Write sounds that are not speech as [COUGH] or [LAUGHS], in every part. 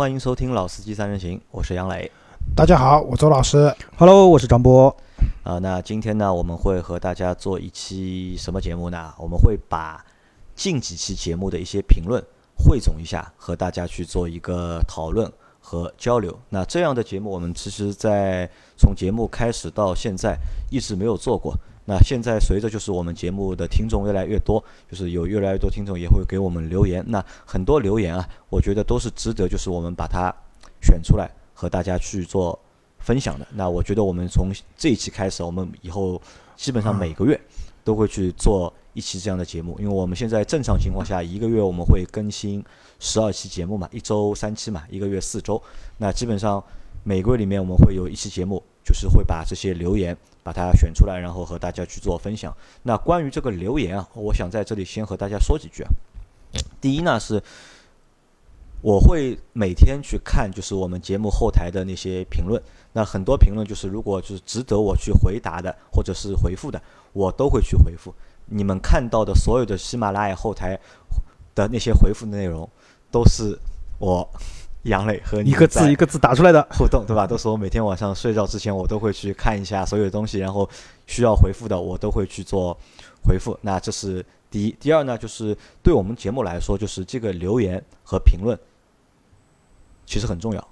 欢迎收听《老司机三人行》，我是杨磊。大家好，我周老师。Hello，我是张波。啊、那今天呢，我们会和大家做一期什么节目呢？我们会把近几期节目的一些评论汇总一下，和大家去做一个讨论和交流。那这样的节目，我们其实在从节目开始到现在一直没有做过。那现在随着就是我们节目的听众越来越多，就是有越来越多听众也会给我们留言。那很多留言啊，我觉得都是值得，就是我们把它选出来和大家去做分享的。那我觉得我们从这一期开始，我们以后基本上每个月都会去做一期这样的节目，因为我们现在正常情况下一个月我们会更新十二期节目嘛，一周三期嘛，一个月四周。那基本上每个月里面我们会有一期节目，就是会把这些留言把它选出来，然后和大家去做分享。那关于这个留言啊，我想在这里先和大家说几句啊。第一呢是。我会每天去看，就是我们节目后台的那些评论。那很多评论就是，如果就是值得我去回答的，或者是回复的，我都会去回复。你们看到的所有的喜马拉雅后台的那些回复内容，都是我杨磊和你一个字一个字打出来的。互动，对吧？都是我每天晚上睡觉之前，我都会去看一下所有的东西，然后需要回复的，我都会去做回复。那这是第一。第二呢，就是对我们节目来说，就是这个留言和评论其实很重要。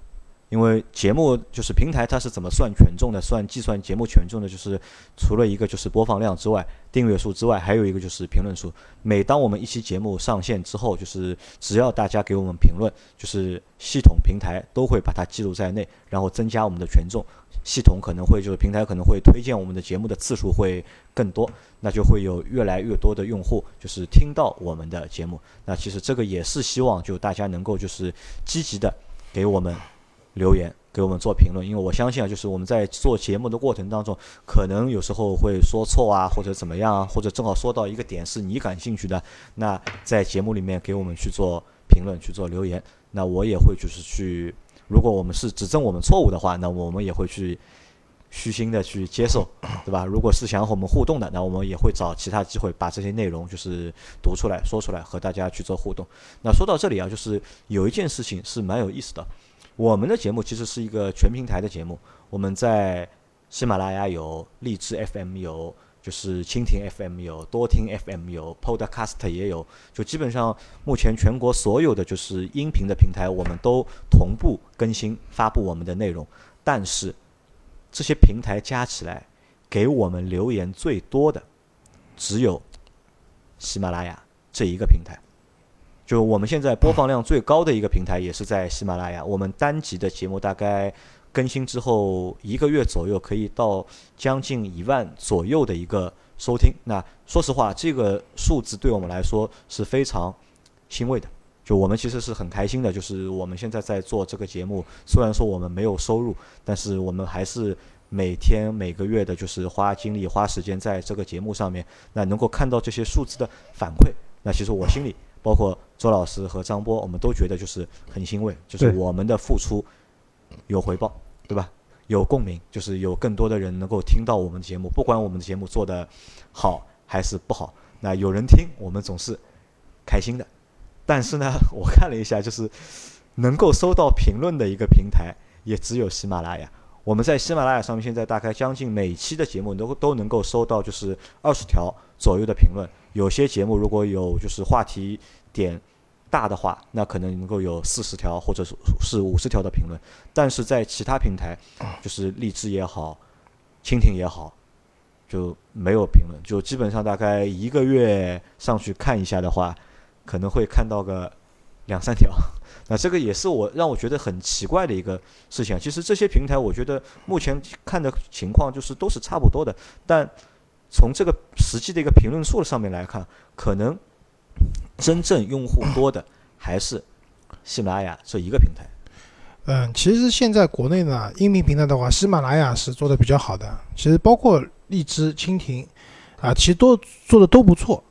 因为节目就是平台，它是怎么算权重的？算计算节目权重的，就是除了一个就是播放量之外，订阅数之外，还有一个就是评论数。每当我们一期节目上线之后，就是只要大家给我们评论，就是系统平台都会把它记录在内，然后增加我们的权重。系统可能会就是平台可能会推荐我们的节目的次数会更多，那就会有越来越多的用户就是听到我们的节目。那其实这个也是希望就大家能够就是积极的给我们留言，给我们做评论，因为我相信啊，就是我们在做节目的过程当中，可能有时候会说错啊，或者怎么样啊，或者正好说到一个点是你感兴趣的，那在节目里面给我们去做评论、去做留言，那我也会就是去，如果我们是指正我们错误的话，那我们也会去虚心的去接受，对吧？如果是想和我们互动的，那我们也会找其他机会把这些内容就是读出来、说出来，和大家去做互动。那说到这里啊，就是有一件事情是蛮有意思的。我们的节目其实是一个全平台的节目，我们在喜马拉雅有，荔枝 FM 有，就是蜻蜓 FM 有，多听 FM 有，Podcast 也有，就基本上目前全国所有的就是音频的平台，我们都同步更新发布我们的内容。但是这些平台加起来，给我们留言最多的只有喜马拉雅这一个平台。就我们现在播放量最高的一个平台也是在喜马拉雅，我们单集的节目大概更新之后一个月左右，可以到将近一万左右的一个收听。那说实话，这个数字对我们来说是非常欣慰的。就我们其实是很开心的，就是我们现在在做这个节目，虽然说我们没有收入，但是我们还是每天每个月的，就是花精力花时间在这个节目上面。那能够看到这些数字的反馈，那其实我心里。包括周老师和张波，我们都觉得就是很欣慰，就是我们的付出有回报，对吧？有共鸣，就是有更多的人能够听到我们的节目，不管我们的节目做的好还是不好，那有人听，我们总是开心的。但是呢，[LAUGHS] 我看了一下，就是能够收到评论的一个平台，也只有喜马拉雅。我们在喜马拉雅上面，现在大概将近每期的节目都都能够收到，就是二十条左右的评论。有些节目如果有就是话题点大的话，那可能能够有四十条或者是是五十条的评论。但是在其他平台，就是荔枝也好，蜻蜓也好，就没有评论，就基本上大概一个月上去看一下的话，可能会看到个两三条。[LAUGHS] 那这个也是我让我觉得很奇怪的一个事情。其实这些平台，我觉得目前看的情况就是都是差不多的，但从这个实际的一个评论数上面来看，可能真正用户多的 [CLEARS THROAT] 还是喜马拉雅这一个平台。嗯，其实现在国内呢，音频平台的话，喜马拉雅是做的比较好的。其实包括荔枝、蜻蜓，啊，其实都做的都不错。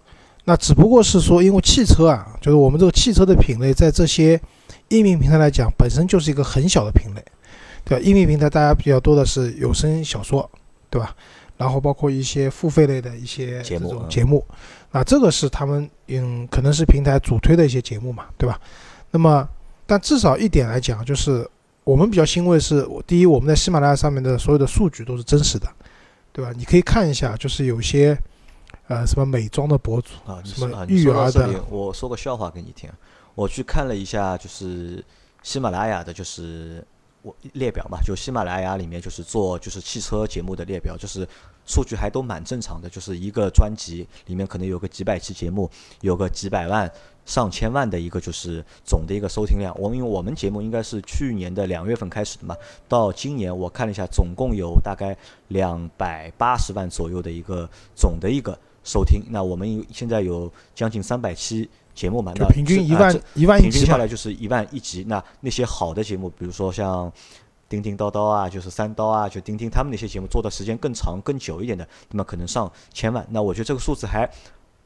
那只不过是说，因为汽车啊，就是我们这个汽车的品类，在这些音频平台来讲，本身就是一个很小的品类，对吧？音频平台大家比较多的是有声小说，对吧？然后包括一些付费类的一些这节目节目，那这个是他们嗯，可能是平台主推的一些节目嘛，对吧？那么但至少一点来讲，就是我们比较欣慰是，第一，我们在喜马拉雅上面的所有的数据都是真实的，对吧？你可以看一下，就是有些呃什么美妆的博主啊，什么育儿的，，我说个笑话给你听。我去看了一下，就是喜马拉雅的，就是列表嘛，就喜马拉雅里面就是做就是汽车节目的列表，就是数据还都蛮正常的，就是一个专辑里面可能有个几百期节目，有个几百万、上千万的一个就是总的一个收听量。我们因为我们节目应该是去年的两月份开始的嘛，到今年我看了一下，总共有大概两百八十万左右的一个总的一个收听。那我们现在有将近三百期节目嘛，就那平均一万一万一集平均下来，就是一万一集。那那些好的节目，比如说像叮叮叨叨啊，就是三刀啊，就叮叮他们那些节目做的时间更长、更久一点的，那么可能上千万。那我觉得这个数字还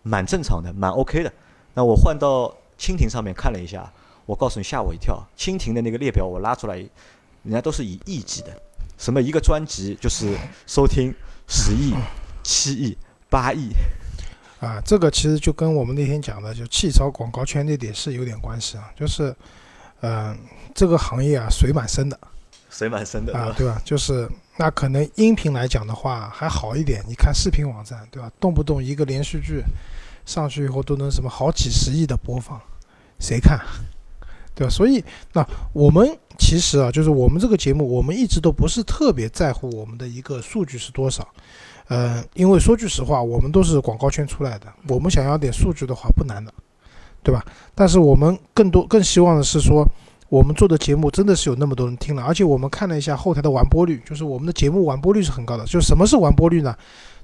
蛮正常的，蛮 OK 的。那我换到蜻蜓上面看了一下，我告诉你吓我一跳，蜻蜓的那个列表我拉出来，人家都是以亿计的，什么一个专辑就是收听十亿、七亿、八亿，啊，这个其实就跟我们那天讲的，就汽车广告圈那点是有点关系啊，就是，嗯、这个行业啊水蛮深的水蛮深的，啊，对吧？就是那可能音频来讲的话还好一点，你看视频网站，对吧？动不动一个连续剧上去以后都能什么好几十亿的播放，谁看？对吧？所以那我们其实啊，就是我们这个节目，我们一直都不是特别在乎我们的一个数据是多少。呃，因为说句实话，我们都是广告圈出来的，我们想要点数据的话不难的，对吧？但是我们更多更希望的是说，我们做的节目真的是有那么多人听了，而且我们看了一下后台的完播率，就是我们的节目完播率是很高的。就什么是完播率呢？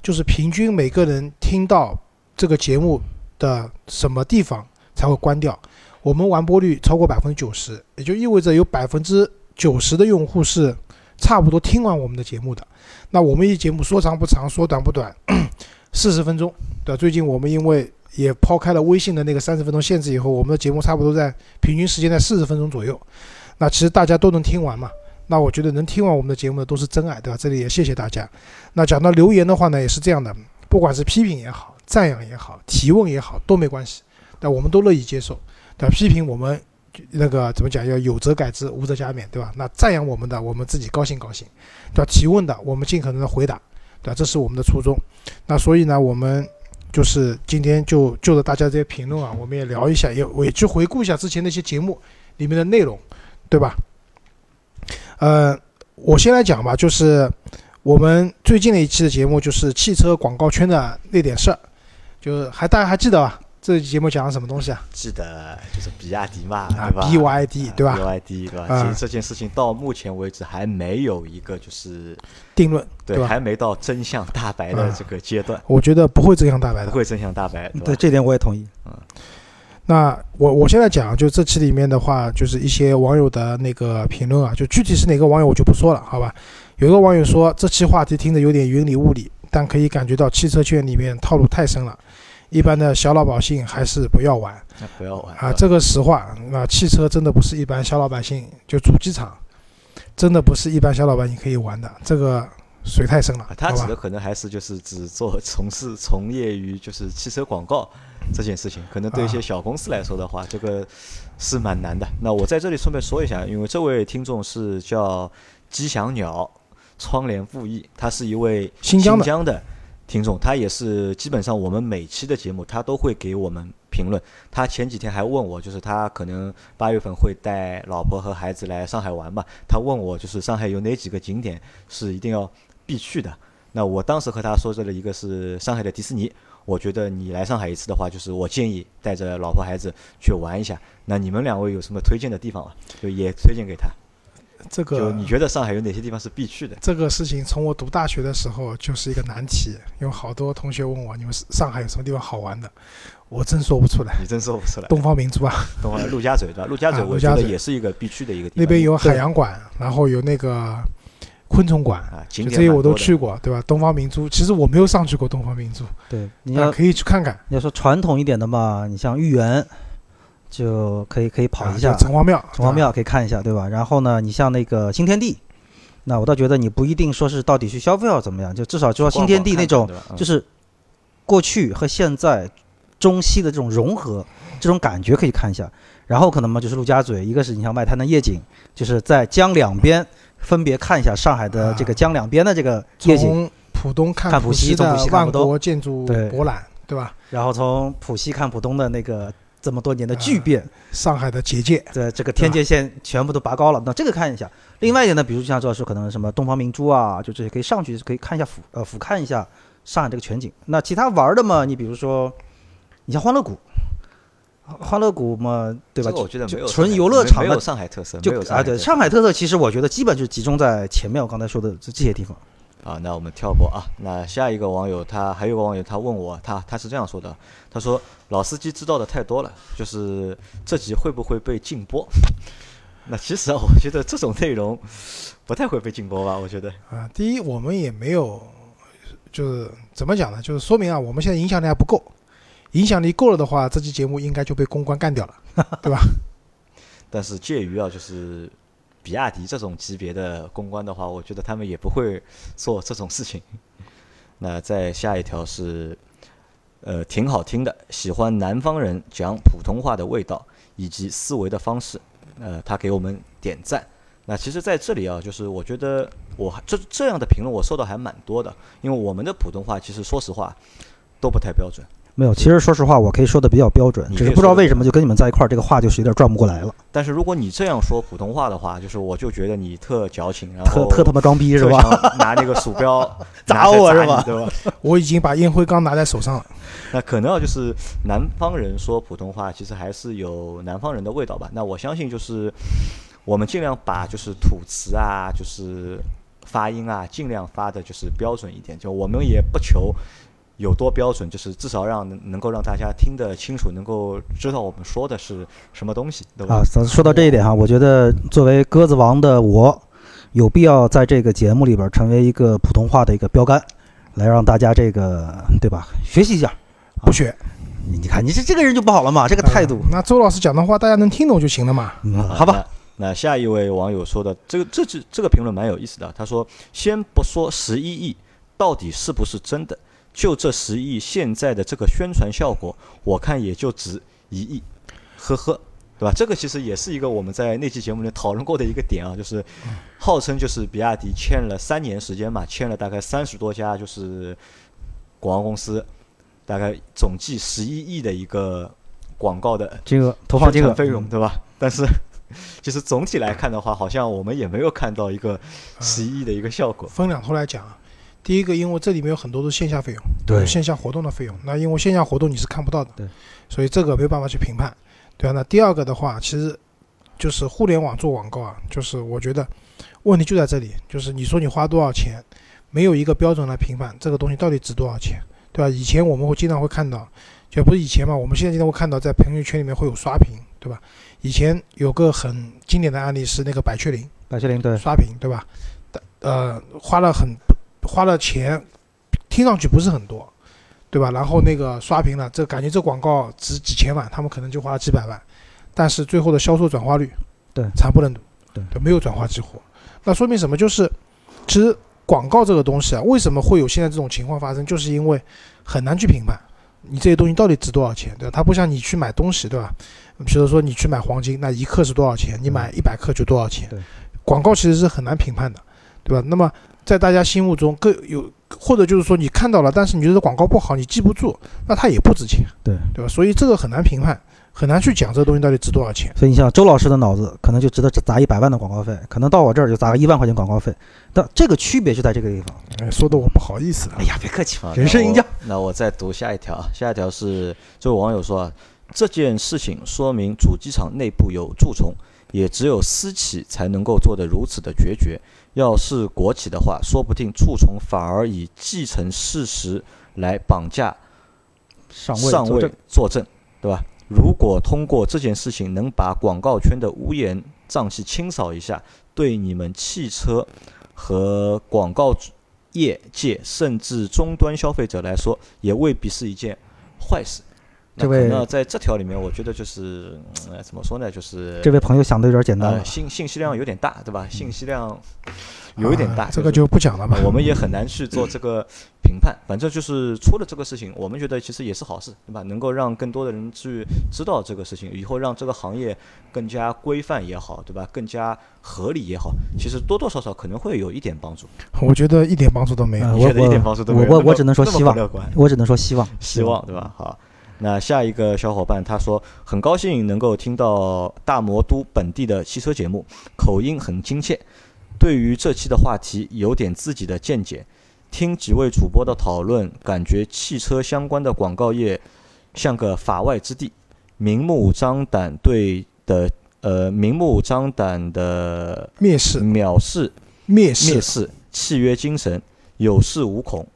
就是平均每个人听到这个节目的什么地方才会关掉。我们完播率超过百分之九十，也就意味着有百分之九十的用户是差不多听完我们的节目的。那我们一节目说长不长，说短不短，[COUGHS] 四十分钟，对吧？最近我们因为也抛开了微信的那个三十分钟限制以后，我们的节目差不多在平均时间在四十分钟左右。那其实大家都能听完嘛。那我觉得能听完我们的节目的都是真爱，对吧？这里也谢谢大家。那讲到留言的话呢，也是这样的，不管是批评也好，赞扬也好，提问也好，都没关系，那我们都乐意接受。对？批评我们那个怎么讲？要有则改之，无则加勉，对吧？那赞扬我们的，我们自己高兴高兴，对吧？提问的，我们尽可能的回答，对吧？这是我们的初衷。那所以呢，我们就是今天就就着大家这些评论啊，我们也聊一下，也我也去回顾一下之前那些节目里面的内容，对吧？呃，我先来讲吧，就是我们最近的一期的节目，就是汽车广告圈的那点事儿，就是还大家还记得吧？这期节目讲了什么东西啊？记得就是比亚迪嘛，啊对吧，BYD 对吧？？BYD 对吧？啊其实这件事情到目前为止还没有一个就是定论，对，吧还没到真相大白的啊这个阶段，我觉得不会真相大白的。不会真相大白，对这点我也同意。嗯那我我现在讲，就这期里面的话，就是一些网友的那个评论啊，就具体是哪个网友我就不说了，好吧？有一个网友说这期话题听着有点云里雾里，但可以感觉到汽车圈里面套路太深了，一般的小老百姓还是不要玩那不要玩啊。这个实话，那汽车真的不是一般小老百姓就主机厂，真的不是一般小老百姓可以玩的，这个水太深了啊，他？指的可能还是就是只做从事从业于就是汽车广告这件事情，可能对一些啊小公司来说的话，这个是蛮难的。那我在这里顺便说一下，因为这位听众是叫吉祥鸟窗帘布艺，他是一位新疆的听众，他也是基本上我们每期的节目他都会给我们评论。他前几天还问我，就是他可能八月份会带老婆和孩子来上海玩嘛，他问我就是上海有哪几个景点是一定要必去的。那我当时和他说这了一个是上海的迪士尼，我觉得你来上海一次的话，就是我建议带着老婆孩子去玩一下。那你们两位有什么推荐的地方啊？就也推荐给他。这个就你觉得上海有哪些地方是必去的？这个事情从我读大学的时候就是一个难题，有好多同学问我，你们上海有什么地方好玩的？我真说不出来。你真说不出来。东方明珠啊，东方陆家嘴对吧？陆家嘴啊我觉得陆家嘴也是一个必去的一个地方。那边有海洋馆，然后有那个昆虫馆，啊，景就这些我都去过，对吧？东方明珠，其实我没有上去过东方明珠，对，你要啊可以去看看。你要说传统一点的嘛，你像豫园，就可以可以跑一下城隍庙，城隍庙可以看一下，对吧？然后呢，你像那个新天地，那我倒觉得你不一定说是到底去消费要怎么样，就至少就说新天地那种，就是过去和现在中西的这种融合，这种感觉可以看一下。然后可能嘛就是陆家嘴，一个是你像外滩的夜景，就是在江两边分别看一下上海的这个江两边的这个夜景，从浦东看看浦西西的万浦东国建筑对博览，对吧？然后从浦西看浦东的那个这么多年的巨变，上海的结界，对这个天界线全部都拔高了，那这个看一下。另外一点呢，比如像周老师可能什么东方明珠啊，就这些可以上去可以看一下俯呃俯瞰一下上海这个全景。那其他玩的嘛，你比如说你像欢乐谷，欢乐谷嘛，对吧？这个我觉得没有纯游乐场的没有上海特色，就啊，对，有上海特色上海特色其实我觉得基本就集中在前面我刚才说的这这些地方。啊，那我们跳过啊。那下一个网友他还有个网友他问我，他他是这样说的，他说老司机知道的太多了，就是这集会不会被禁播？[LAUGHS] 那其实啊，我觉得这种内容不太会被禁播吧？我觉得啊，第一，我们也没有，就是怎么讲呢？就是说明啊，我们现在影响力还不够。影响力够了的话，这期节目应该就被公关干掉了，对吧？[LAUGHS] 但是介于啊，就是比亚迪这种级别的公关的话，我觉得他们也不会做这种事情。那再下一条是，呃，挺好听的，喜欢南方人讲普通话的味道以及思维的方式。呃，他给我们点赞。那其实在这里啊，就是我觉得我这这样的评论我收到还蛮多的，因为我们的普通话其实说实话都不太标准。没有，其实说实话，我可以说的比较标准，只是不知道为什么就跟你们在一块儿，这个话就是有点转不过来了，但是如果你这样说普通话的话，就是我就觉得你特矫情，然后特特他妈装逼是吧？拿那个鼠标 [LAUGHS] 砸我是吧对吧？[LAUGHS] 我已经把烟灰缸拿在手上了。[LAUGHS] 那可能啊，就是南方人说普通话，其实还是有南方人的味道吧。那我相信就是我们尽量把就是吐词啊，就是发音啊，尽量发的就是标准一点。就我们也不求有多标准，就是至少让能够让大家听得清楚，能够知道我们说的是什么东西，对吧？啊，说到这一点哈，我觉得作为鸽子王的我，有必要在这个节目里边成为一个普通话的一个标杆，来让大家这个对吧学习一下。不学你你看你这这个人就不好了嘛，这个态度呃。那周老师讲的话，大家能听懂就行了嘛。好吧。那。那下一位网友说的这个这这这个评论蛮有意思的，他说：“先不说十一亿到底是不是真的，就这十亿现在的这个宣传效果，我看也就值一亿，呵呵，对吧？这个其实也是一个我们在那期节目里讨论过的一个点啊，就是号称就是比亚迪欠了三年时间嘛，签了大概三十多家就是广告公司，大概总计十一亿的一个广告的金额投放金额费用，对吧？但是 [LAUGHS] 其实总体来看的话，好像我们也没有看到一个十一亿的一个效果。分两头来讲啊。第一个，因为这里面有很多都是线下费用，对有线下活动的费用。那因为线下活动你是看不到的，对，所以这个没有办法去评判，对吧、那第二个的话，其实就是互联网做广告啊，就是我觉得问题就在这里，就是你说你花多少钱，没有一个标准来评判这个东西到底值多少钱，对吧？以前我们会经常会看到，就不是以前嘛，我们现在经常会看到在朋友圈里面会有刷屏，对吧？以前有个很经典的案例是那个百雀羚。百雀羚对，刷屏，对吧？呃，花了很花了钱，听上去不是很多，对吧？然后那个刷屏了，这感觉这广告值几千万，他们可能就花了几百万，但是最后的销售转化率，对惨不忍睹，对，没有转化激活。那说明什么？就是其实广告这个东西啊，为什么会有现在这种情况发生？就是因为很难去评判你这些东西到底值多少钱，对吧？它不像你去买东西，对吧？比如说你去买黄金，那一克是多少钱？你买一百克就多少钱？广告其实是很难评判的，对吧？那么在大家心目中各有，或者就是说你看到了，但是你觉得广告不好，你记不住，那它也不值钱，对对吧？所以这个很难评判，很难去讲这个东西到底值多少钱。所以你像周老师的脑子可能就值得砸一百万的广告费，可能到我这儿就砸个一万块钱广告费，但这个区别就在这个地方。哎，说的我不好意思了哎。呀，别客气啊，人生赢家。那我那我再读下一条啊，下一条是这位网友说啊，这件事情说明主机厂内部有蛀虫，也只有私企才能够做得如此的决绝。要是国企的话，说不定蛀虫反而以继承事实来绑架上位上位作证作证，对吧？如果通过这件事情能把广告圈的乌烟瘴气清扫一下，对你们汽车和广告业界甚至终端消费者来说，也未必是一件坏事。那这位那在这条里面，我觉得就是，呃，怎么说呢？就是这位朋友想的有点简单了呃，。信信息量有点大，对吧？信息量有一点大，啊这个就不讲了吧呃。我们也很难去做这个评判。反正就是出了这个事情，我们觉得其实也是好事，对吧？能够让更多的人去知道这个事情，以后让这个行业更加规范也好，对吧？更加合理也好，其实多多少少可能会有一点帮助。我觉得一点帮助都没有。呃你觉得一点帮助都没有？那么我我我只能说那么希望乐观。我只能说希望，希望对吧？好，那下一个小伙伴他说很高兴能够听到大魔都本地的汽车节目，口音很亲切。对于这期的话题有点自己的见解，听几位主播的讨论，感觉汽车相关的广告业像个法外之地，明目张胆对的呃明目张胆的蔑视，藐视蔑视蔑，视契约精神，有恃无恐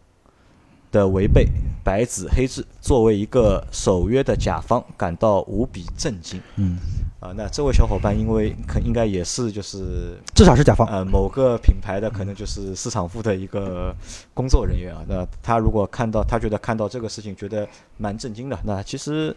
的违背，白纸黑字，作为一个守约的甲方，感到无比震惊。嗯，啊，那这位小伙伴因为可应该也是就是至少是甲方。呃某个品牌的可能就是市场部的一个工作人员啊，那他如果看到他觉得看到这个事情觉得蛮震惊的，那其实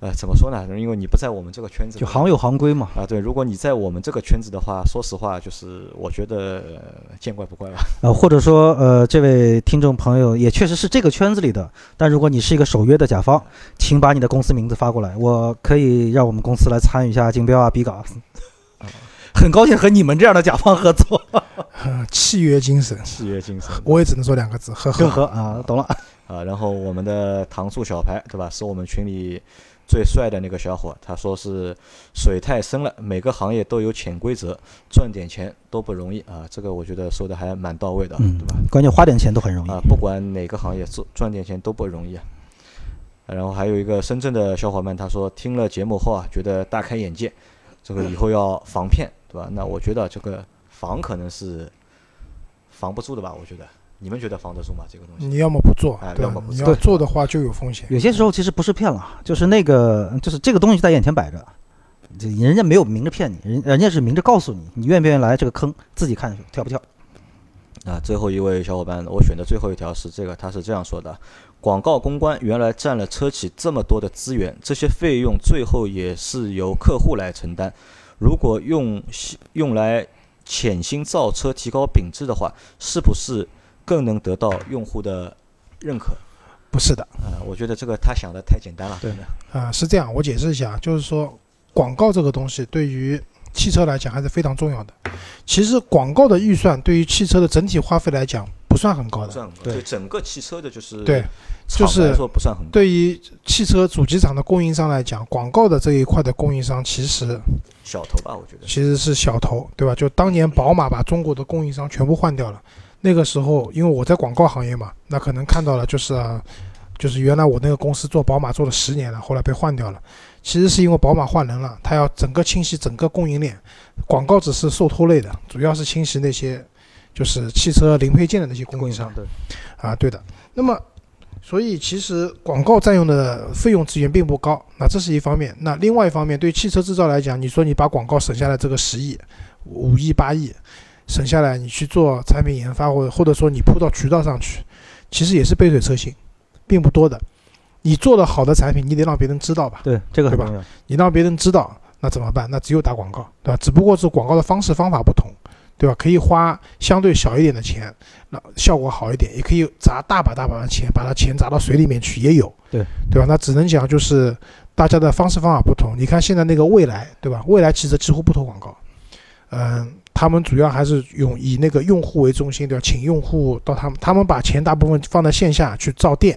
呃怎么说呢？因为你不在我们这个圈子，就行有行规嘛，啊，对，如果你在我们这个圈子的话，说实话，就是我觉得、呃见怪不怪吧。呃，或者说，呃，这位听众朋友也确实是这个圈子里的，但如果你是一个守约的甲方，请把你的公司名字发过来，我可以让我们公司来参与一下竞标啊、比稿。[LAUGHS] 很高兴和你们这样的甲方合作，[LAUGHS] 呃契约精神，契约精神我也只能说两个字，呵呵呵。呵啊，懂了。啊，然后我们的糖醋小排，对吧？是我们群里最帅的那个小伙，他说是水太深了，每个行业都有潜规则，赚点钱都不容易啊。这个我觉得说的还蛮到位的，嗯对吧？关键花点钱都很容易啊，不管哪个行业做赚点钱都不容易啊。然后还有一个深圳的小伙伴，他说听了节目后啊，觉得大开眼界，这个以后要防骗，对吧？那我觉得这个防可能是防不住的吧？我觉得，你们觉得防得住吗？这个东西？你要么不做哎，要么？不你做要做的话就有风险。有些时候其实不是骗了，就是那个，就是这个东西在眼前摆着，这人家没有明着骗你，人人家是明着告诉你，你愿不愿意来这个坑，自己看跳不跳。啊，最后一位小伙伴，我选的最后一条是这个，他是这样说的：广告公关原来占了车企这么多的资源，这些费用最后也是由客户来承担。如果用用来潜心造车、提高品质的话，是不是更能得到用户的认可？不是的，啊、我觉得这个他想的太简单了。对真的啊、是这样，我解释一下，就是说广告这个东西对于汽车来讲还是非常重要的。其实广告的预算对于汽车的整体花费来讲不算很高的，不算很高，对对整个汽车的就是对，厂就是来说不算很高，对于汽车主机厂的供应商来讲，广告的这一块的供应商其实小头吧，我觉得。其实是小头，对吧？就当年宝马把中国的供应商全部换掉了，那个时候因为我在广告行业嘛，那可能看到了就是、啊、就是原来我那个公司做宝马做了十年了，后来被换掉了。其实是因为宝马换人了，他要整个清洗整个供应链，广告只是受拖累的，主要是清洗那些就是汽车零配件的那些供应商。对，啊，对的。那么，所以其实广告占用的费用资源并不高，那这是一方面。那另外一方面，对汽车制造来讲，你说你把广告省下来这个十亿、五亿、八亿省下来，你去做产品研发，或者或者说你铺到渠道上去，其实也是杯水车薪，并不多的。你做的好的产品，你得让别人知道吧？对，这个很对吧重要。你让别人知道，那怎么办？那只有打广告，对吧？只不过是广告的方式方法不同，对吧？可以花相对小一点的钱，那效果好一点；也可以砸大把大把的钱，把它钱砸到水里面去，也有，对对吧？那只能讲就是大家的方式方法不同。你看现在那个未来，对吧？未来汽车几乎不投广告，嗯，他们主要还是用以那个用户为中心，对吧？请用户到他们，他们把钱大部分放在线下去造店。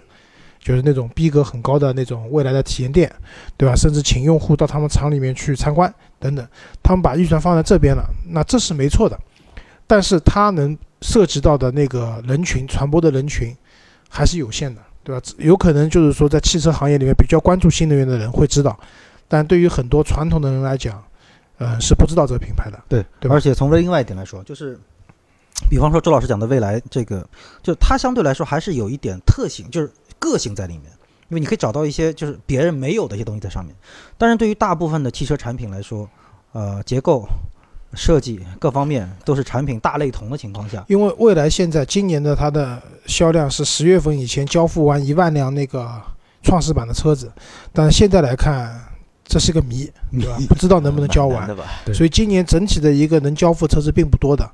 就是那种逼格很高的那种未来的体验店，对吧？甚至请用户到他们厂里面去参观等等，他们把预算放在这边了，那这是没错的。但是它能涉及到的那个人群传播的人群还是有限的，对吧？有可能就是说在汽车行业里面比较关注新能源的人会知道，但对于很多传统的人来讲，呃，是不知道这个品牌的。对，对而且从另外一点来说，就是，比方说周老师讲的未来这个，就它相对来说还是有一点特性，就是个性在里面，因为你可以找到一些就是别人没有的一些东西在上面。但是对于大部分的汽车产品来说，呃，结构、设计各方面都是产品大类同的情况下，因为未来现在今年的它的销量是十月份以前交付完一万辆那个创始版的车子，但是现在来看这是个谜，[LAUGHS] 对吧？不知道能不能交完所以今年整体的一个能交付车子并不多的。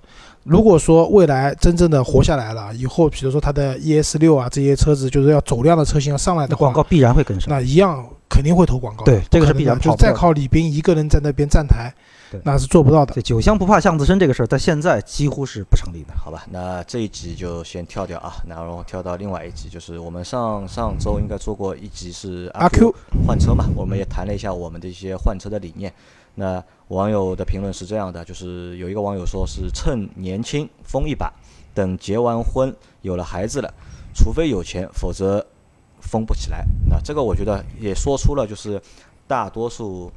如果说未来真正的活下来了，以后比如说它的 ES 六啊这些车子就是要走量的车型要上来的话那广告必然会跟上。那一样肯定会投广告。对这个是必然的就再靠李斌一个人在那边站台对，那是做不到的。这，酒香不怕巷子深这个事儿，在现在几乎是不成立的。好吧，那这一集就先跳掉啊，然后跳到另外一集，就是我们上上周应该做过一集是阿 Q Q 换车嘛，我们也谈了一下我们的一些换车的理念。那网友的评论是这样的，就是有一个网友说是趁年轻疯一把，等结完婚有了孩子了，除非有钱，否则疯不起来。那这个我觉得也说出了就是大多数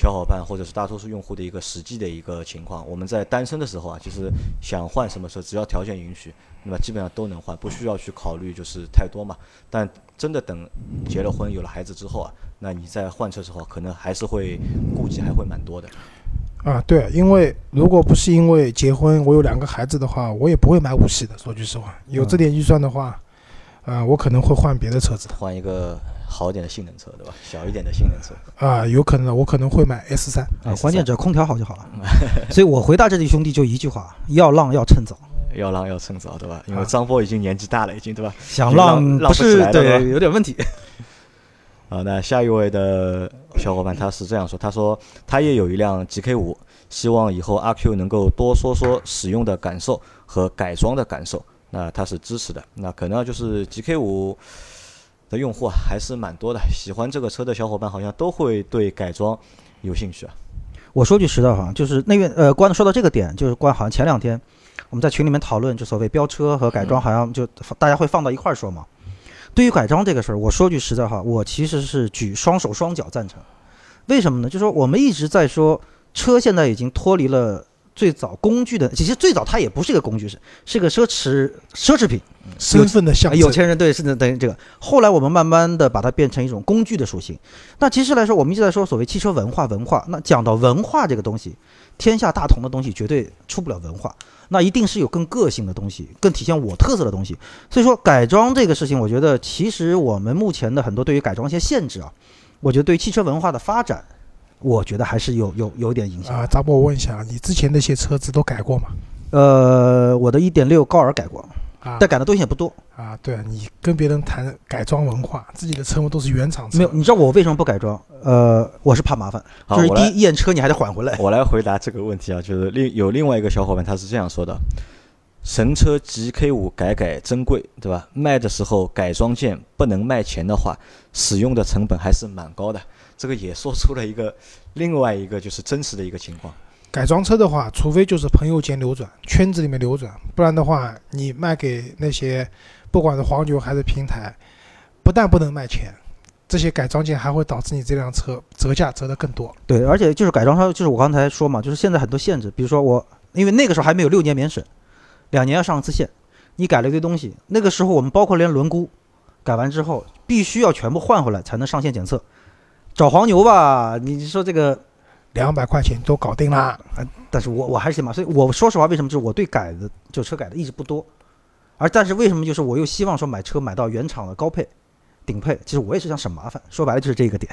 小伙伴或者是大多数用户的一个实际的一个情况。我们在单身的时候啊，其实想换什么车，只要条件允许，那么基本上都能换，不需要去考虑就是太多嘛。但真的等结了婚有了孩子之后啊，那你在换车时候，可能还是会顾忌还会蛮多的。啊，对，因为如果不是因为结婚，我有两个孩子的话，我也不会买五系的。说句实话，有这点预算的话，啊，我可能会换别的车子换一个好一点的性能车，对吧？小一点的性能车。啊，有可能的我可能会买 S 三。啊，关键只要空调好就好了。[LAUGHS] 所以我回答这对兄弟就一句话：要浪要趁早。要浪要趁早，对吧？因为啊张波已经年纪大了，已经对吧？想浪浪不浪不起是对有点问题。[LAUGHS] 啊，那下一位的小伙伴他是这样说，他说他也有一辆 GK 五，希望以后阿 Q 能够多说说使用的感受和改装的感受。那他是支持的。那可能就是 GK 五的用户啊，还是蛮多的，喜欢这个车的小伙伴好像都会对改装有兴趣啊。我说句实在话，就是那边呃，关说到这个点，就是关好像前两天我们在群里面讨论，就所谓飙车和改装，好像就大家会放到一块儿说嘛。对于改装这个事儿，我说句实在话，我其实是举双手双脚赞成。为什么呢？就是说我们一直在说车现在已经脱离了最早工具的，其实最早它也不是一个工具，是是个奢侈奢侈品。身份的象啊，征。有钱人对是的，等于这个。后来我们慢慢的把它变成一种工具的属性。那其实来说，我们一直在说所谓汽车文化，文化。那讲到文化这个东西，天下大同的东西绝对出不了文化，那一定是有更个性的东西，更体现我特色的东西。所以说改装这个事情，我觉得其实我们目前的很多对于改装一些限制啊，我觉得对于汽车文化的发展，我觉得还是有有有点影响。啊，张波，我问一下，你之前那些车子都改过吗？呃，我的1.6高尔改过，啊但改的东西也不多。啊，对啊，你跟别人谈改装文化，自己的车都是原厂车。没有，你知道我为什么不改装？呃，我是怕麻烦，就是好第一验车你还得缓回来。我来回答这个问题啊，就是另有另外一个小伙伴他是这样说的：神车 GK 五改改真贵，对吧？卖的时候改装件不能卖钱的话，使用的成本还是蛮高的。这个也说出了一个另外一个就是真实的一个情况。改装车的话，除非就是朋友间流转，圈子里面流转，不然的话，你卖给那些不管是黄牛还是平台，不但不能卖钱，这些改装件还会导致你这辆车折价折得更多。对，而且就是改装车，就是我刚才说嘛，就是现在很多限制，比如说我，因为那个时候还没有六年免审，两年要上一次线，你改了一堆东西，那个时候我们包括连轮毂改完之后，必须要全部换回来才能上线检测。找黄牛吧，你说这个两百块钱都搞定啦。但是我我还是嫌麻烦，所以我说实话，为什么就是我对改的就车改的一直不多，而但是为什么就是我又希望说买车买到原厂的高配、顶配，其实我也是想省麻烦，说白了就是这个点。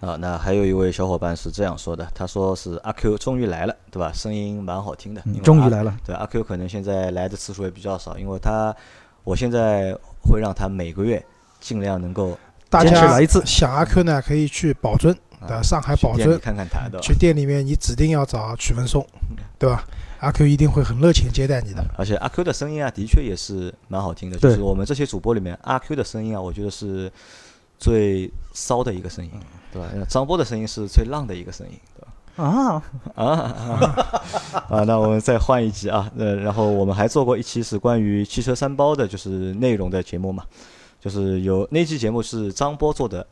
啊，那还有一位小伙伴是这样说的，他说是阿 Q 终于来了，对吧？声音蛮好听的，因为终于来了，对阿 Q 可能现在来的次数也比较少，因为他我现在会让他每个月尽量能够大家来一次想阿 Q 呢，可以去宝尊？啊上海宝尊看看他，对吧？去店里面，你指定要找曲文松，对吧？阿 Q 一定会很热情接待你的。而且阿 Q 的声音啊，的确也是蛮好听的。就是我们这些主播里面，阿 Q 的声音啊，我觉得是最骚的一个声音，对吧？张波的声音是最浪的一个声音，对吧？啊，啊啊 [LAUGHS] 啊！那我们再换一集啊，呃，然后我们还做过一期是关于汽车三包的，就是内容的节目嘛，就是有那期节目是张波做的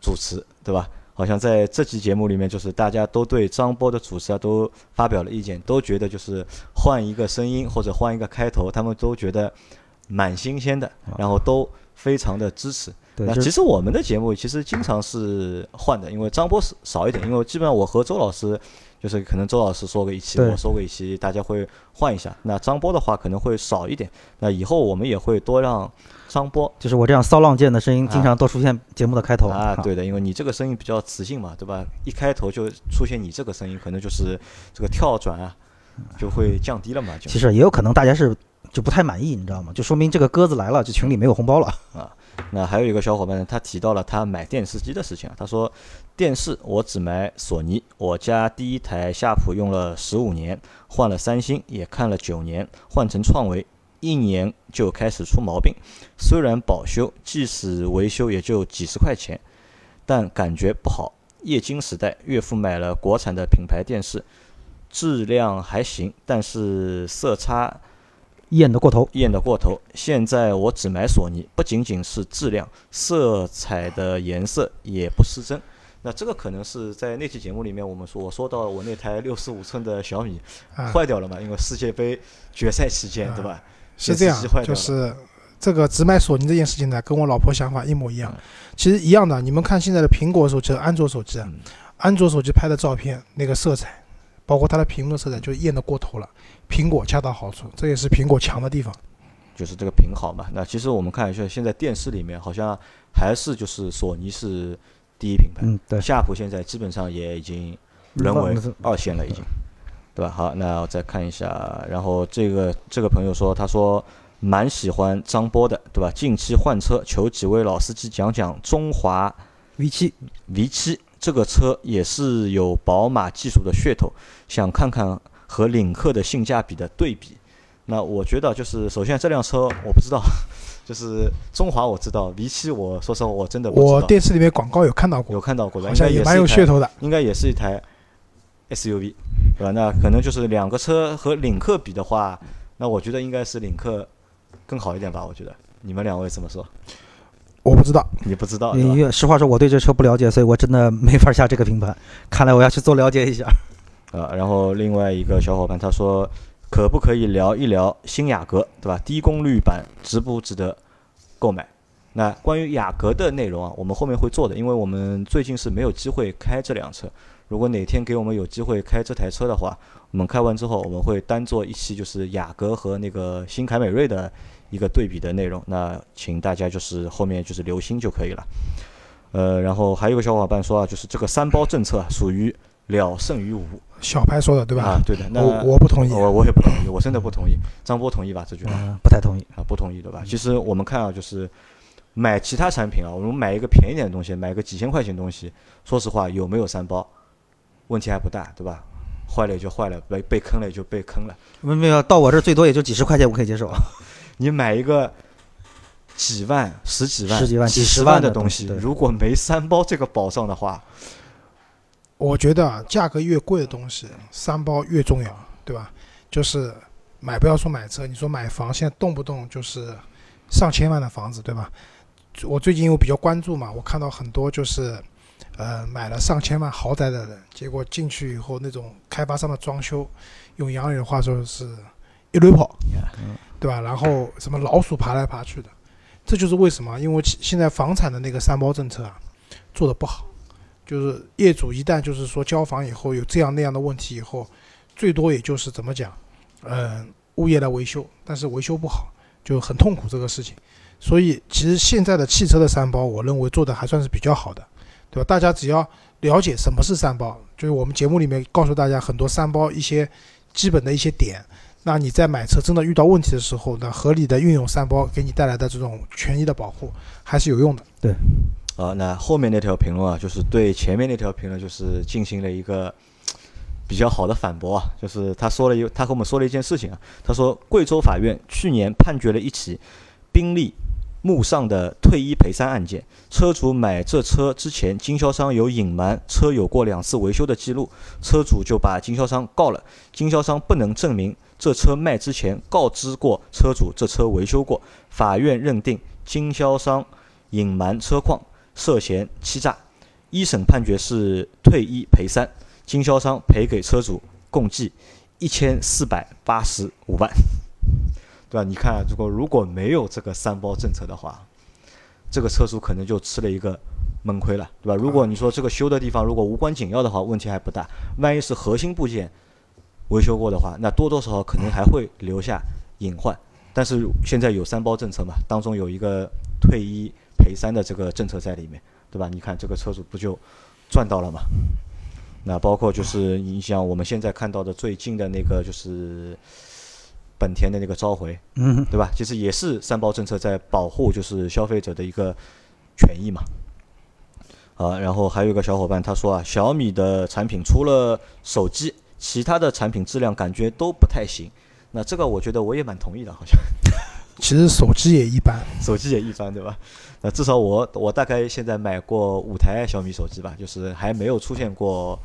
主持，对吧？好像在这期节目里面，就是大家都对张波的主持啊都发表了意见，都觉得就是换一个声音或者换一个开头，他们都觉得蛮新鲜的，然后都非常的支持。对，那其实我们的节目其实经常是换的，因为张波少一点，因为基本上我和周老师就是可能周老师说个一期，我说个一期，大家会换一下。那张波的话可能会少一点。那以后我们也会多让张波就是我这样骚浪贱的声音，啊经常都出现节目的开头啊，对的，因为你这个声音比较磁性嘛，对吧？一开头就出现你这个声音，可能就是这个跳转啊，就会降低了嘛。就其实也有可能大家是就不太满意，你知道吗？就说明这个鸽子来了，就群里没有红包了啊。那还有一个小伙伴呢，他提到了他买电视机的事情啊。他说，电视我只买索尼，我家第一台夏普用了十五年，换了三星也看了九年，换成创维一年就开始出毛病。虽然保修，即使维修也就几十块钱，但感觉不好。液晶时代，岳父买了国产的品牌电视，质量还行，但是色差。艳得过头，艳得过头。现在我只买索尼，不仅仅是质量，色彩的颜色也不失真。那这个可能是在那期节目里面，我们说我说到我那台六十五寸的小米坏掉了嘛？因为世界杯决赛期间，对吧？是这样，就是这个只买索尼这件事情呢，跟我老婆想法一模一样。其实一样的，你们看现在的苹果手机和安卓手机，安卓手机拍的照片那个色彩，包括它的屏幕的色彩，就艳的过头了。苹果恰到好处，这也是苹果强的地方，就是这个屏好嘛。那其实我们看一下，现在电视里面好像还是就是索尼是第一品牌，嗯，对。夏普现在基本上也已经沦为二线了，已经，对吧？好，那我再看一下，然后这个这个朋友说，他说蛮喜欢张波的，对吧？近期换车，求几位老司机讲讲中华 V 七 V 七这个车也是有宝马技术的噱头，想看看。和领克的性价比的对比，那我觉得就是首先这辆车我不知道，就是中华我知道，V 七我说实话我真的我电视里面广告有看到过，有看到过的，应该也蛮有噱头的，应该也是一台 SUV，对吧？那可能就是两个车和领克比的话，那我觉得应该是领克更好一点吧？我觉得你们两位怎么说？我不知道，你不知道？因为实话说，我对这车不了解，所以我真的没法下这个评判。看来我要去做了解一下。呃，然后另外一个小伙伴他说，可不可以聊一聊新雅阁，对吧？低功率版值不值得购买？那关于雅阁的内容啊，我们后面会做的，因为我们最近是没有机会开这辆车。如果哪天给我们有机会开这台车的话，我们开完之后，我们会单做一期就是雅阁和那个新凯美瑞的一个对比的内容。那请大家就是后面就是留心就可以了。呃，然后还有个小伙伴说啊，就是这个三包政策属于了胜于无。小白说的对吧？啊，对的。那我不同意，我我也不同意，我真的不同意。张波同意吧？这句话不太同意啊，不同意对吧？其实我们看啊，就是买其他产品啊，我们买一个便宜点的东西，买个几千块钱东西，说实话有没有三包，问题还不大，对吧？坏了也就坏了，被被坑了也就被坑了。没没有，到我这最多也就几十块钱，我可以接受。[LAUGHS] 你买一个几万、十几万、十几万、几十万的东西，如果没三包这个保障的话。我觉得啊，价格越贵的东西，三包越重要，对吧？就是买不要说买车，你说买房，现在动不动就是上千万的房子，对吧？我最近我比较关注嘛，我看到很多就是，呃，买了上千万豪宅的人，结果进去以后那种开发商的装修，用洋人话说是一堆跑，对吧？然后什么老鼠爬来爬去的，这就是为什么？因为现在房产的那个三包政策啊，做的不好。就是业主一旦就是说交房以后有这样那样的问题以后，最多也就是怎么讲，嗯，物业来维修，但是维修不好就很痛苦这个事情。所以其实现在的汽车的三包，我认为做的还算是比较好的，对吧？大家只要了解什么是三包，就是我们节目里面告诉大家很多三包一些基本的一些点，那你在买车真的遇到问题的时候，那合理的运用三包给你带来的这种权益的保护还是有用的。对。啊，那后面那条评论啊，就是对前面那条评论就是进行了一个比较好的反驳啊，就是他说了一，他和我们说了一件事情啊，他说贵州法院去年判决了一起宾利慕尚的退一赔三案件，车主买这车之前经销商有隐瞒车有过两次维修的记录，车主就把经销商告了，经销商不能证明这车卖之前告知过车主这车维修过，法院认定经销商隐瞒车况。涉嫌欺诈，一审判决是退一赔三，经销商赔给车主共计一千四百八十五万，对吧？你看，如果如果没有这个三包政策的话，这个车主可能就吃了一个闷亏了，对吧？如果你说这个修的地方如果无关紧要的话，问题还不大；万一是核心部件维修过的话，那多多少少可能还会留下隐患。但是现在有三包政策嘛，当中有一个退一。赔三的这个政策在里面，对吧？你看这个车主不就赚到了吗？那包括就是你像我们现在看到的最近的那个就是本田的那个召回，嗯，对吧？其实也是三包政策在保护就是消费者的一个权益嘛。啊，然后还有一个小伙伴他说啊，小米的产品除了手机，其他的产品质量感觉都不太行。那这个我觉得我也蛮同意的，好像其实手机也一般，手机也一般，对吧？那至少我我大概现在买过五台小米手机吧，就是还没有出现过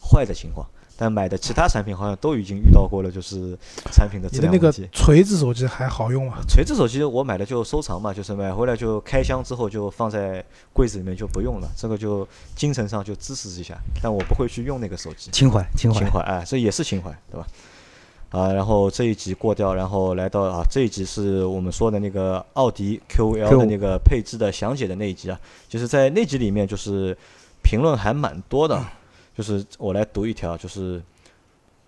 坏的情况。但买的其他产品好像都已经遇到过了，就是产品的质你的那个量问题。锤子手机还好用吗？锤子手机我买了就收藏嘛，就是买回来就开箱之后就放在柜子里面就不用了，这个就精神上就支持一下，但我不会去用那个手机。情怀，情怀情，怀，哎，这也是情怀，对吧？啊，然后这一集过掉，然后来到啊，这一集是我们说的那个奥迪 QL 的那个配置的详解的那一集啊，就是在那集里面就是评论还蛮多的，就是我来读一条，就是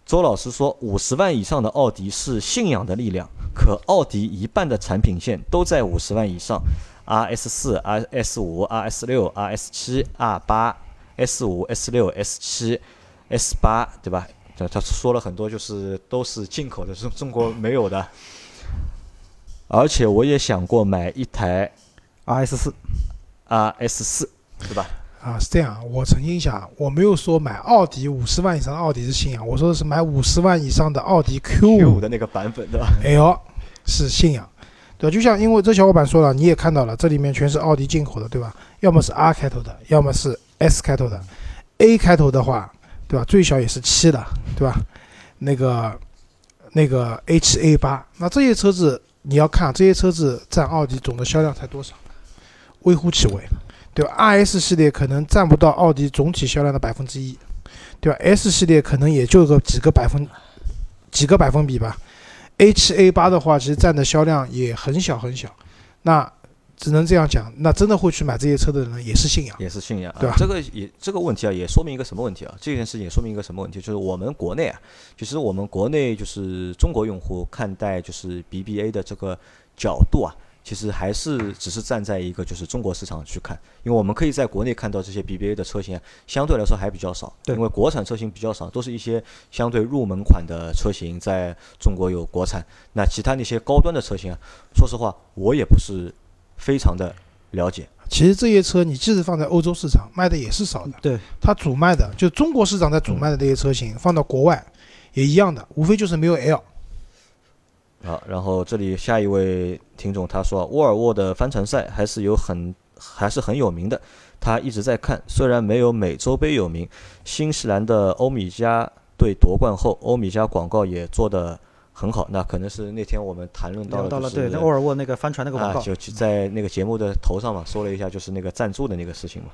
周老师说五十万以上的奥迪是信仰的力量，可奥迪一半的产品线都在五十万以上，RS 四、RS 五、RS 六、RS 七、R 八、S 五、S 六、S 七、S 八，对吧？他他说了很多，就是都是进口的，是中国没有的。而且我也想过买一台 RS 四 RS 四，对吧？啊，是这样，我澄清一下，我没有说买奥迪五十万以上的奥迪是信仰，我说的是买五十万以上的奥迪 Q 五五的那个版本，对吧？L 是信仰，对吧？就像因为这小伙伴说了，你也看到了，这里面全是奥迪进口的，对吧？要么是 R 开头的，要么是 S 开头的，A 开头的话，对吧？最小也是七的，对吧？那个那个 H A 八，那这些车子你要看这些车子占奥迪总的销量才多少，微乎其微，对吧？RS 系列可能占不到奥迪总体销量的百分之一，对吧？S 系列可能也就个几个百分几个百分比吧。A 七 A 八的话，其实占的销量也很小很小，那只能这样讲。那真的会去买这些车的人也是信仰，也是信仰啊。对吧这个也这个问题啊，也说明一个什么问题啊？这件事情也说明一个什么问题？就是我们国内啊，其实我们国内就是中国用户看待就是 BBA 的这个角度啊，其实还是只是站在一个就是中国市场去看，因为我们可以在国内看到这些 BBA 的车型啊，相对来说还比较少，对因为国产车型比较少，都是一些相对入门款的车型在中国有国产。那其他那些高端的车型啊，说实话我也不是非常的了解。其实这些车你即使放在欧洲市场卖的也是少的，对，它主卖的就中国市场在主卖的这些车型，放到国外也一样的，无非就是没有 L。好，然后这里下一位听众他说，沃尔沃的帆船赛还是有很还是很有名的，他一直在看，虽然没有美洲杯有名，新西兰的欧米茄队夺冠后，欧米茄广告也做得很好，那可能是那天我们谈论到聊到了了就是对那沃尔沃那个帆船那个广啊，告，就就在那个节目的头上嘛，说了一下就是那个赞助的那个事情嘛。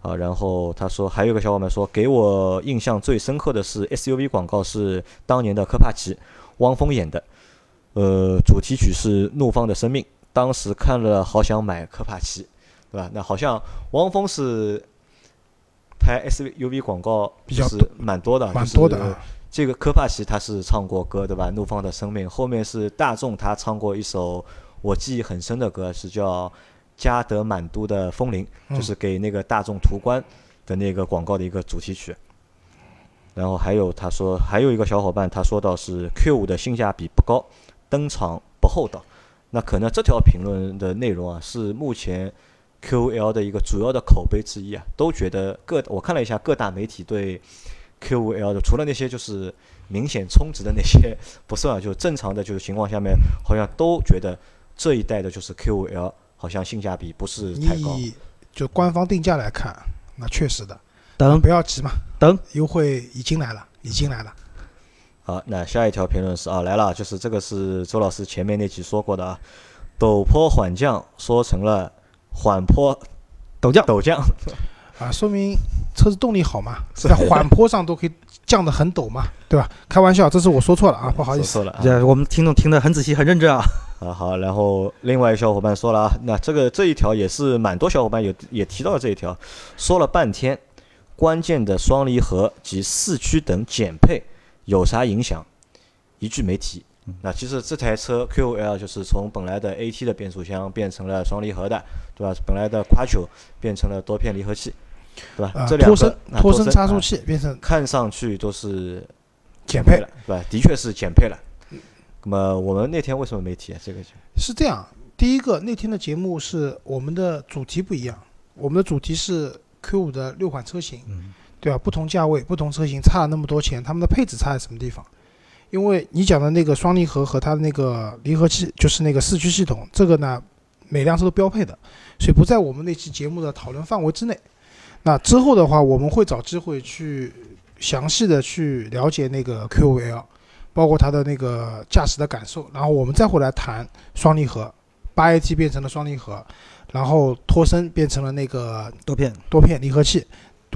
啊，然后他说还有个小伙伴说，给我印象最深刻的是 SUV 广告是当年的科帕奇，汪峰演的，呃，主题曲是《怒放的生命》，当时看了好想买科帕奇，对吧？那好像汪峰是拍 SUV 广告是比较是蛮多的，蛮就是多的啊。这个科帕奇他是唱过歌对吧？怒放的生命，后面是大众他唱过一首我记忆很深的歌，是叫加德满都的风铃，嗯就是给那个大众途观的那个广告的一个主题曲。然后还有他说还有一个小伙伴他说到是 Q 五的性价比不高，登场不厚道。那可能这条评论的内容啊是目前 QL 的一个主要的口碑之一啊，都觉得各我看了一下各大媒体对 Q5L 的，除了那些就是明显充值的那些 [LAUGHS] 不算啊，就正常的就是情况下面，好像都觉得这一代的就是 Q5L 好像性价比不是太高。以就官方定价来看，那确实的，等不要急嘛，等优惠已经来了，已经来了。好，那下一条评论是啊来了，就是这个是周老师前面那集说过的啊，陡坡缓降说成了缓坡陡降，陡降，啊，说明车子动力好嘛，在缓坡上都可以降得很陡嘛，对吧？开玩笑，这是我说错了啊，不好意思。说错了啊。这我们听众听得很仔细，很认真啊。[LAUGHS] 啊好，然后另外一个小伙伴说了啊，那这个这一条也是蛮多小伙伴有也提到了这一条，说了半天，关键的双离合及四驱等减配有啥影响？一句没提。那其实这台车 Q5L 就是从本来的 AT 的变速箱变成了双离合的，对吧？本来的 Quattro 变成了多片离合器，对吧？啊这两个脱伸啊脱伸差速啊器变成看上去都是减配配了，对吧？的确是减配了。那么我们那天为什么没提啊？这个就是这样。第一个那天的节目是我们的主题不一样，我们的主题是 Q 五的六款车型，嗯对吧？不同价位、不同车型差了那么多钱，它们的配置差在什么地方？因为你讲的那个双离合和它的那个离合器，就是那个四驱系统，这个呢，每辆车都标配的，所以不在我们那期节目的讨论范围之内。那之后的话，我们会找机会去详细的去了解那个 Q5L，包括它的那个驾驶的感受，然后我们再回来谈双离合，八 AT 变成了双离合，然后脱伸变成了那个多片多片离合器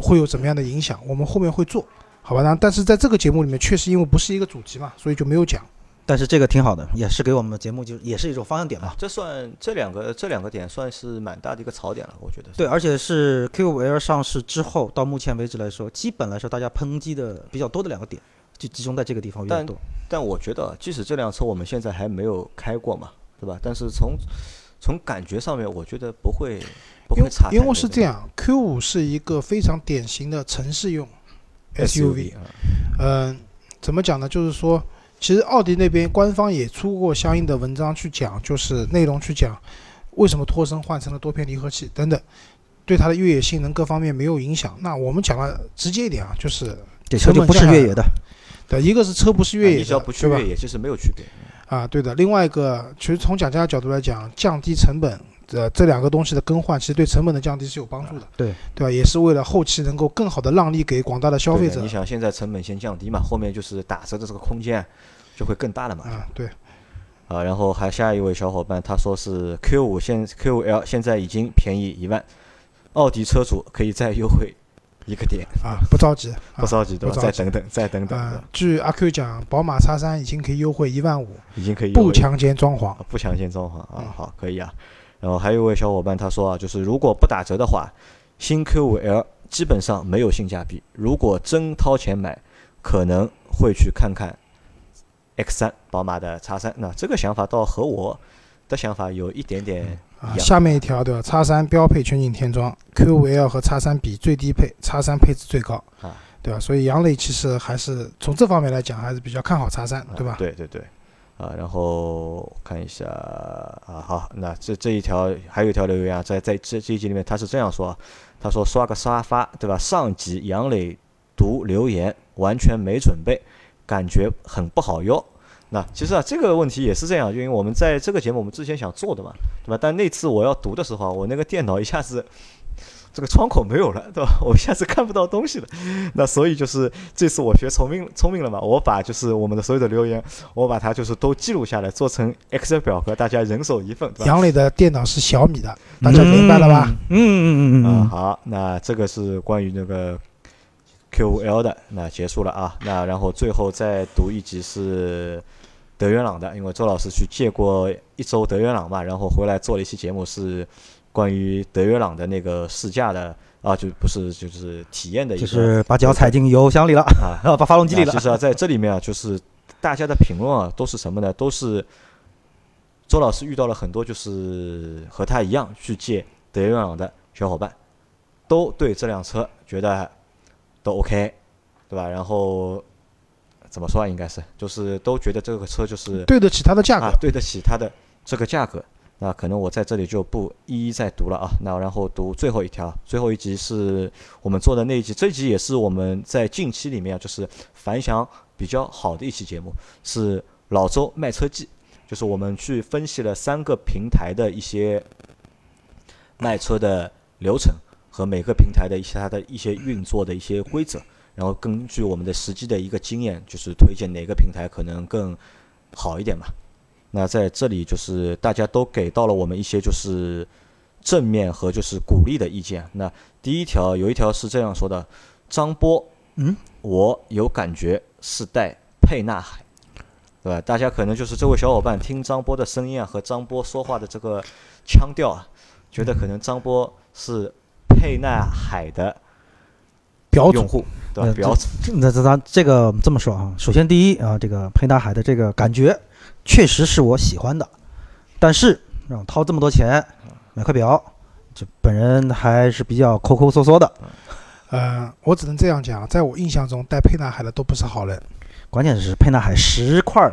会有怎么样的影响？我们后面会做，好吧？那但是在这个节目里面，确实因为不是一个主题嘛，所以就没有讲。但是这个挺好的，也是给我们节目就也是一种方向点嘛。这算这两个这两个点算是蛮大的一个槽点了，我觉得。对，而且是 Q5L 上市之后到目前为止来说，基本来说大家抨击的比较多的两个点，就集中在这个地方比较但。但我觉得，即使这辆车我们现在还没有开过嘛，对吧？但是从从感觉上面，我觉得不会不因为。因为是这样，Q 五是一个非常典型的城市用 SUV。啊，嗯、怎么讲呢？就是说，其实奥迪那边官方也出过相应的文章去讲，就是内容去讲为什么脱身换成了多片离合器等等，对它的越野性能各方面没有影响。那我们讲的直接一点啊，就是这车就不是越野的，对，一个是车不是越野的，啊你只要不去越野，其实没有区别。啊，对的。另外一个，其实从讲价的角度来讲，降低成本，呃，这两个东西的更换，其实对成本的降低是有帮助的，对对吧？也是为了后期能够更好的让利给广大的消费者你想现在成本先降低嘛，后面就是打折的这个空间就会更大了嘛。啊，对，啊，然后还下一位小伙伴他说是 Q 五现 Q 五 L 现在已经便宜一万，奥迪车主可以再优惠一个点，啊，不着急，啊、不着急对吧？不着急再等等，再等等，啊，据阿 Q 讲，宝马叉三已经可以优惠一万五，已经可以不强奸装潢啊，不强奸装潢啊嗯，好，可以啊。然后还有一位小伙伴他说啊，就是如果不打折的话，新 Q 五 L 基本上没有性价比。如果真掏钱买，可能会去看看 X 三，宝马的 X 三。那这个想法倒和我的想法有一点点啊。下面一条对吧？？X 三标配全景天窗，Q 五 L 和 X 三比最低配，，X 三配置最高啊，对吧？所以杨磊其实还是从这方面来讲，还是比较看好叉三，啊对吧？对对对。啊，然后看一下啊，好，那这这一条还有一条留言啊，在在这这一集里面他是这样说，他说刷个沙发，对吧？上集杨磊读留言完全没准备，感觉很不好哟。那其实啊，这个问题也是这样，因为我们在这个节目我们之前想做的嘛，对吧？但那次我要读的时候，我那个电脑一下子这个窗口没有了，对吧？[LAUGHS] 我一下子看不到东西了。[LAUGHS] 那所以就是这次我学聪明聪明了嘛，我把就是我们的所有的留言，我把它就是都记录下来，做成 Excel 表格，大家人手一份，对吧？杨磊的电脑是小米的，大家明白了吧？嗯嗯嗯嗯啊，嗯，好，那这个是关于那个 Q5L 的，那结束了啊。那然后最后再读一集是德元朗的，因为周老师去借过一周德元朗嘛，然后回来做了一期节目是关于德约朗的那个试驾的啊，就不是就是体验的一就是把脚踩进油箱里了，啊，啊，[LAUGHS] 把发动机里了那其。实啊，在这里面啊，就是大家的评论啊，都是什么呢？都是周老师遇到了很多就是和他一样去借德约朗的小伙伴，都对这辆车觉得都 OK，对吧？然后怎么说啊？应该是就是都觉得这个车就是对得起它的价格啊，对得起它的这个价格。那可能我在这里就不一一再读了啊。那然后读最后一条，最后一集是我们做的那一集，这一集也是我们在近期里面就是反响比较好的一期节目，是老周卖车记，就是我们去分析了三个平台的一些卖车的流程和每个平台的一些它的一些运作的一些规则，然后根据我们的实际的一个经验，就是推荐哪个平台可能更好一点嘛。那在这里就是大家都给到了我们一些就是正面和就是鼓励的意见。那第一条有一条是这样说的：张波，嗯，我有感觉是带沛纳海，对吧？大家可能就是这位小伙伴听张波的声音啊和张波说话的这个腔调啊，觉得可能张波是沛纳海的表主用户，对吧？呃表这那这咱这个这么说啊，首先第一啊，这个沛纳海的这个感觉确实是我喜欢的，但是让我掏这么多钱买块表，这本人还是比较抠抠缩缩的。呃，我只能这样讲，在我印象中，戴沛纳海的都不是好人，关键是沛纳海十块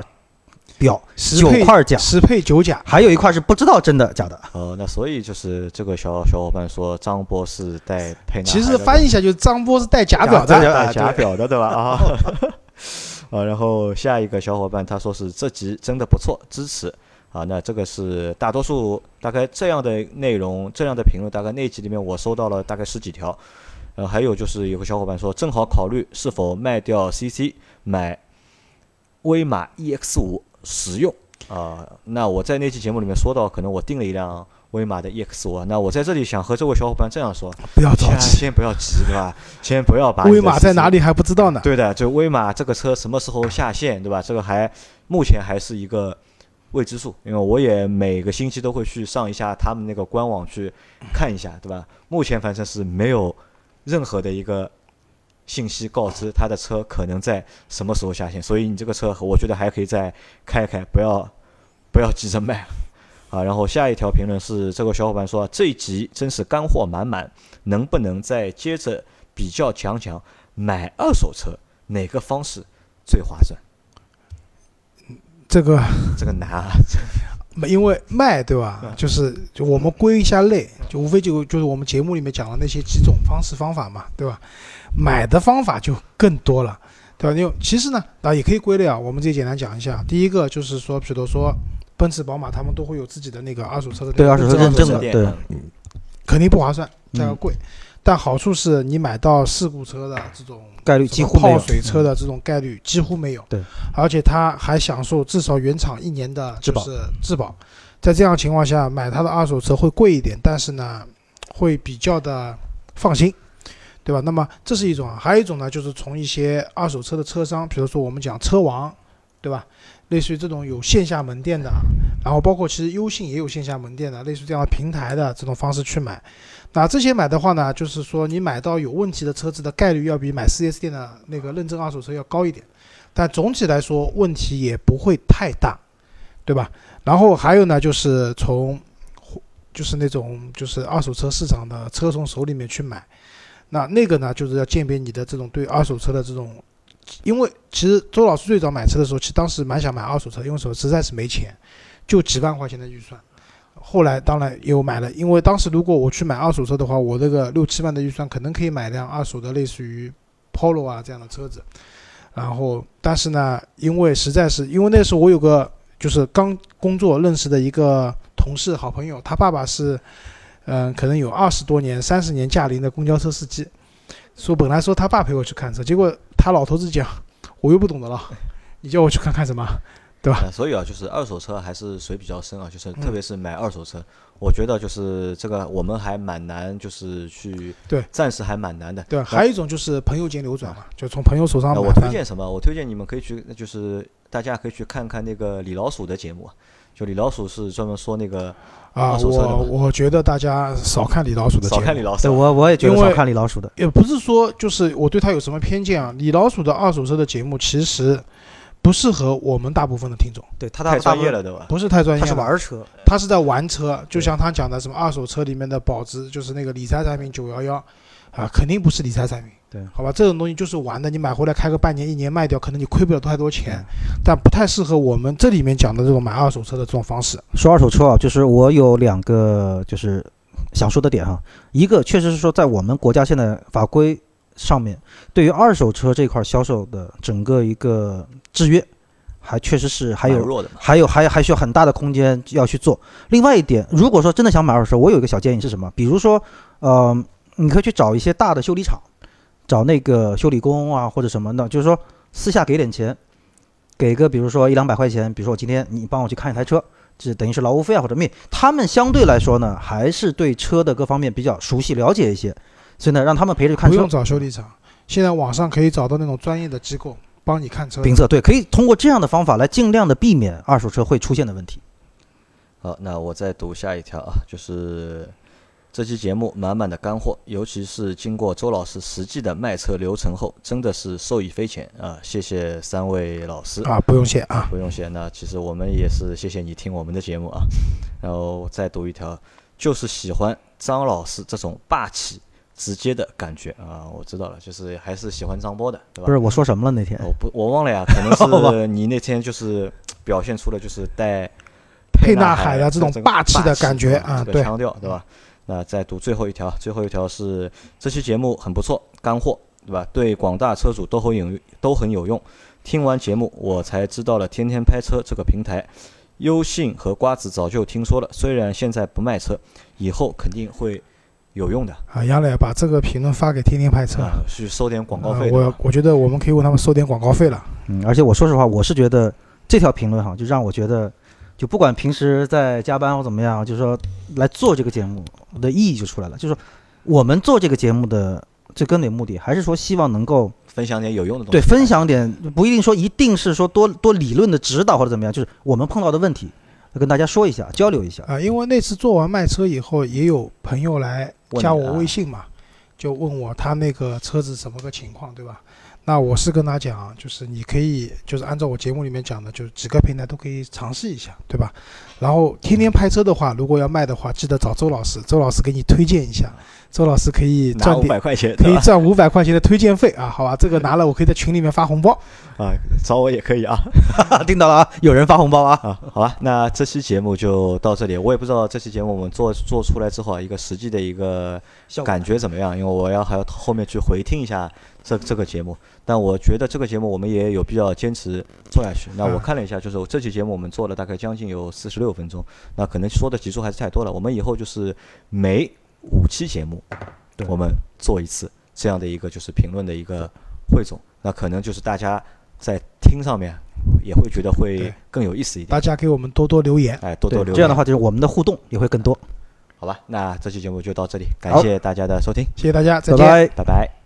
表，十九块假，十配九假，还有一块是不知道真的假的。呃，那所以就是这个小小伙伴说张波是戴沛纳海，其实翻译一下就是张波是戴假表假的，戴假表的，对吧？啊，[LAUGHS] [LAUGHS] [LAUGHS] 啊，然后下一个小伙伴他说是这集真的不错，支持。啊，那这个是大多数大概这样的内容，这样的评论，大概那集里面我收到了大概十几条。呃，还有就是有个小伙伴说，正好考虑是否卖掉 CC 买威马 EX 五实用啊。那我在那期节目里面说到，可能我订了一辆威马的 EX 五，那我在这里想和这位小伙伴这样说，不要着急，先不要急，对吧？[LAUGHS] 先不要把威马在哪里还不知道呢。对的，就威马这个车什么时候下线，对吧？这个还目前还是一个未知数，因为我也每个星期都会去上一下他们那个官网去看一下，对吧？目前反正是没有任何的一个信息告知他的车可能在什么时候下线，所以你这个车我觉得还可以再开一开，不要不要急着卖。啊，然后下一条评论是这个小伙伴说这一集真是干货满满，能不能再接着比较讲讲买二手车哪个方式最划算？这个这个难啊！[LAUGHS] 因为卖对吧嗯？就是就我们归一下类，就无非就就是我们节目里面讲的那些几种方式方法嘛，对吧？买的方法就更多了，对吧？因为其实呢，啊也可以归类啊，我们这简单讲一下。第一个就是说，比如说奔驰、宝马，他们都会有自己的那个二手车的那个对二手车认证车的对肯定不划算，价格嗯贵。但好处是你买到事故车的这种概率几乎没有泡水车的这种概率几乎没有。对，而且它还享受至少原厂一年的质保就是质保。在这样情况下，买它的二手车会贵一点，但是呢，会比较的放心，对吧？那么这是一种啊，还有一种呢，就是从一些二手车的车商，比如说我们讲车王，对吧？类似于这种有线下门店的，然后包括其实优信也有线下门店的，类似这样的平台的这种方式去买。那这些买的话呢，就是说你买到有问题的车子的概率要比买 4S 店的那个认证二手车要高一点，但总体来说问题也不会太大，对吧？然后还有呢，就是从就是那种就是二手车市场的车从手里面去买，那那个呢就是要鉴别你的这种对二手车的这种，因为其实周老师最早买车的时候，其实当时蛮想买二手车，因为什么实在是没钱，就几万块钱的预算。后来当然也有买了，因为当时如果我去买二手车的话，我这个六七万的预算可能可以买辆二手的类似于 Polo 啊这样的车子。然后，但是呢，因为实在是因为那时候我有个就是刚工作认识的一个同事好朋友，他爸爸是嗯、可能有二十多年、三十年驾龄的公交车司机。说本来说他爸陪我去看车，结果他老头子讲，我又不懂得了，[LAUGHS] 你叫我去看看什么？对吧？呃所以啊，就是二手车还是水比较深啊，就是嗯特别是买二手车，我觉得就是这个我们还蛮难，就是去对暂时还蛮难的。对？还有一种就是朋友间流转嘛，就从朋友手上呃，我推。荐什么？我推荐你们可以去，就是大家可以去看看那个李老鼠的节目啊，就李老鼠是专门说那个啊，我我觉得大家少看李老鼠的节目，少看李老鼠，对我我也觉得因为少看李老鼠的，也不是说就是我对他有什么偏见啊。李老鼠的二手车的节目其实不适合我们大部分的听众，对他太专业，了，对吧？不是太专业他是。玩车，他是在玩车，就像他讲的什么二手车里面的保值，就是那个理财产品九幺幺，啊，肯定不是理财产品。对好吧，这种东西就是玩的，你买回来开个半年一年卖掉，可能你亏不了太多钱，但不太适合我们这里面讲的这种买二手车的这种方式。说二手车啊，就是我有两个就是想说的点哈，一个确实是说在我们国家现在法规上面，对于二手车这块销售的整个一个制约，还确实是还有弱的。还有还还需要很大的空间要去做。另外一点，如果说真的想买二手车，我有一个小建议是什么？比如说，呃，你可以去找一些大的修理厂，找那个修理工啊或者什么的，就是说私下给点钱，给个比如说一两百块钱，比如说我今天你帮我去看一台车，这等于是劳务费啊或者命，他们相对来说呢还是对车的各方面比较熟悉了解一些，所以呢让他们陪着看车不用。找修理厂，现在网上可以找到那种专业的机构帮你看车。评测对，可以通过这样的方法来尽量的避免二手车会出现的问题。好，那我再读下一条啊，就是这期节目满满的干货，尤其是经过周老师实际的卖车流程后，真的是受益匪浅啊！谢谢三位老师。啊，不用谢啊。不用谢，那其实我们也是谢谢你听我们的节目啊。然后再读一条，就是喜欢张老师这种霸气、直接的感觉啊，我知道了，就是还是喜欢张波的，对吧？不是我说什么了那天？我不，我忘了呀，可能是 [LAUGHS] 你那天就是表现出了就是带沛纳纳海的这种霸气的感觉啊，这个啊对腔调，对吧？那再读最后一条，最后一条是这期节目很不错，干货，对吧？对广大车主都很有都很有用。听完节目，我才知道了天天拍车这个平台。优信和瓜子早就听说了，虽然现在不卖车，以后肯定会有用的啊，杨磊把这个评论发给天天拍车，啊，去收点广告啊费的我我觉得我们可以为他们收点广告费了。嗯，而且我说实话，我是觉得这条评论哈，就让我觉得，就不管平时在加班或怎么样，就是说来做这个节目的意义就出来了，就是说我们做这个节目的最根本目的，还是说希望能够分享点有用的东西。对分享点，不一定说一定是说多多理论的指导或者怎么样，就是我们碰到的问题，跟大家说一下，交流一下。啊，因为那次做完卖车以后，也有朋友来加我微信嘛，就问我他那个车子什么个情况，对吧？那我是跟他讲，就是你可以就是按照我节目里面讲的，就是几个平台都可以尝试一下，对吧？然后天天拍车的话，如果要卖的话，记得找周老师，周老师给你推荐一下，周老师可以拿赚点，五百块钱，可以赚五百块钱的推荐费啊，好吧？这个拿了我可以在群里面发红包。[LAUGHS] 啊，找我也可以啊。[LAUGHS] 听到了啊，有人发红包啊。啊，好吧，那这期节目就到这里。我也不知道这期节目我们做做出来之后啊，一个实际的一个效感觉怎么样？因为我要还要后面去回听一下这这个节目。但我觉得这个节目我们也有必要坚持做下去。那我嗯看了一下，就是这期节目我们做了大概将近有四十六分钟，那可能说的集数还是太多了。我们以后就是每五期节目，对我们做一次这样的一个就是评论的一个汇总。那可能就是大家在听上面也会觉得会更有意思一点大。家给我们多多留言。哎，多多留言。这样的话，就是我们的互动也会更多。好吧，那这期节目就到这里，感谢大家的收听，谢谢大家，再拜见。拜。拜拜。